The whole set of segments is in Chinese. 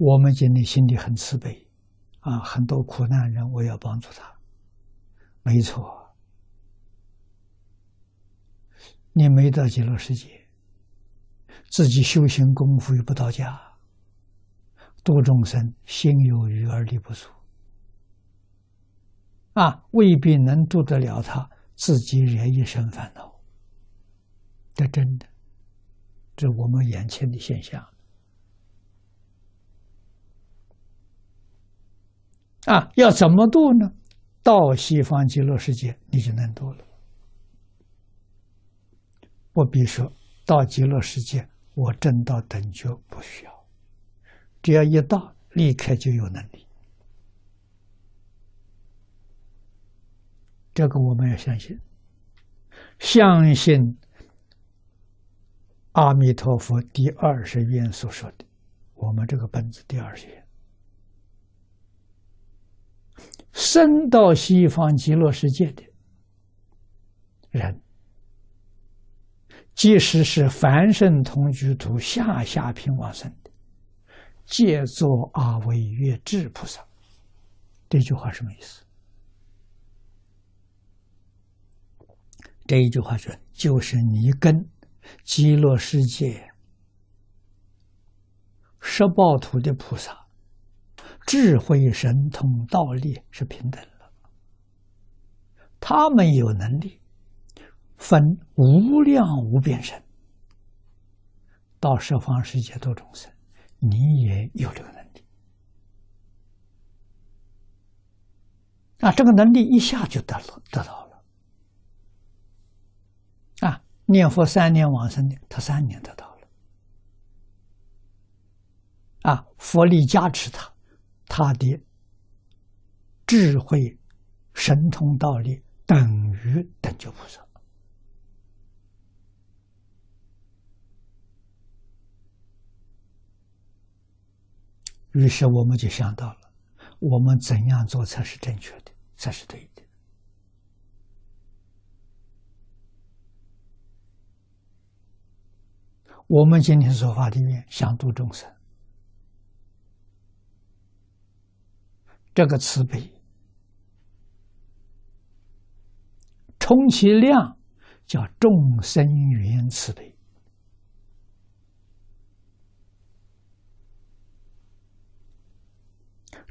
我们今天心里很慈悲，啊，很多苦难人，我要帮助他，没错。你没到极乐世界，自己修行功夫又不到家，度众生心有余而力不足，啊，未必能度得了他，自己惹一身烦恼。这真的，这我们眼前的现象。啊，要怎么度呢？到西方极乐世界，你就能度了。不必说到极乐世界，我正道等觉不需要，只要一到，立刻就有能力。这个我们要相信，相信阿弥陀佛第二十愿所说的，我们这个本子第二十愿。生到西方极乐世界的人，即使是凡圣同居土下下品往生的，皆作阿惟越智菩萨。这句话什么意思？这一句话是：就是你跟极乐世界十报土的菩萨。智慧、神通、道力是平等的，他们有能力分无量无边身到十方世界度众生，你也有这个能力啊！这个能力一下就得了，得到了啊！念佛三年往生的，他三年得到了啊！佛力加持他。他的智慧、神通、道力等于等觉菩萨。于是我们就想到了，我们怎样做才是正确的，才是对的？我们今天说法里面想度众生。这个慈悲，充其量叫众生缘慈悲。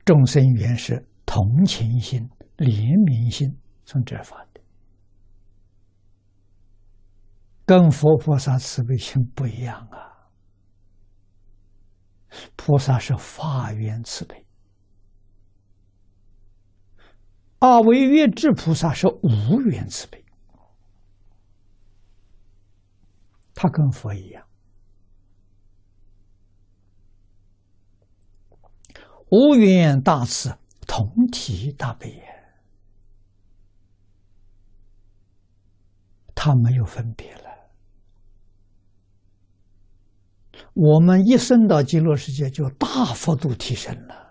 众生缘是同情心、怜悯心从这发的，跟佛菩萨慈悲心不一样啊。菩萨是法缘慈悲。阿惟越智菩萨是无缘慈悲，他跟佛一样，无缘大慈，同体大悲，他没有分别了。我们一生到极乐世界，就大幅度提升了。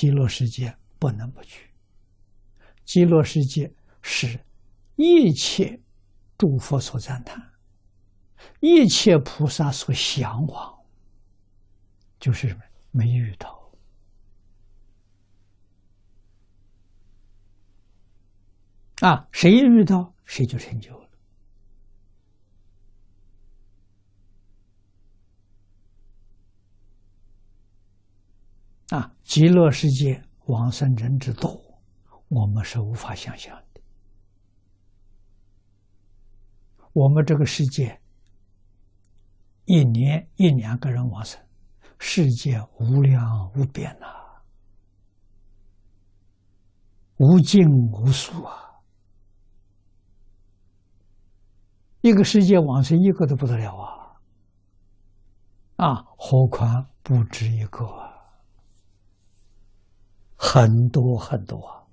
极乐世界不能不去。极乐世界是一切诸佛所赞叹，一切菩萨所向往，就是？没遇到啊！谁遇到，谁就成就了。啊，极乐世界往生人之多，我们是无法想象的。我们这个世界一年一两个人往生，世界无量无边呐，无尽无数啊！一个世界往生一个都不得了啊！啊，何况不止一个。很多很多。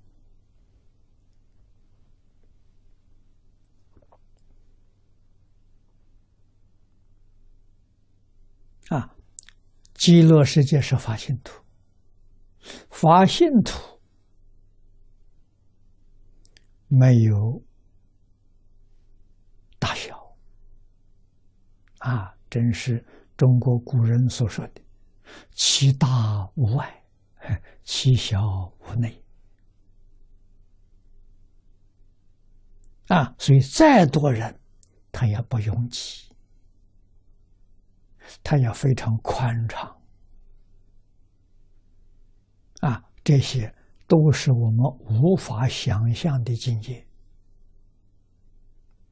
啊！极乐世界是法性土，法性土没有大小。啊，真是中国古人所说的“其大无外，其小无内”。啊，所以再多人，他也不拥挤，他也非常宽敞。啊，这些都是我们无法想象的境界。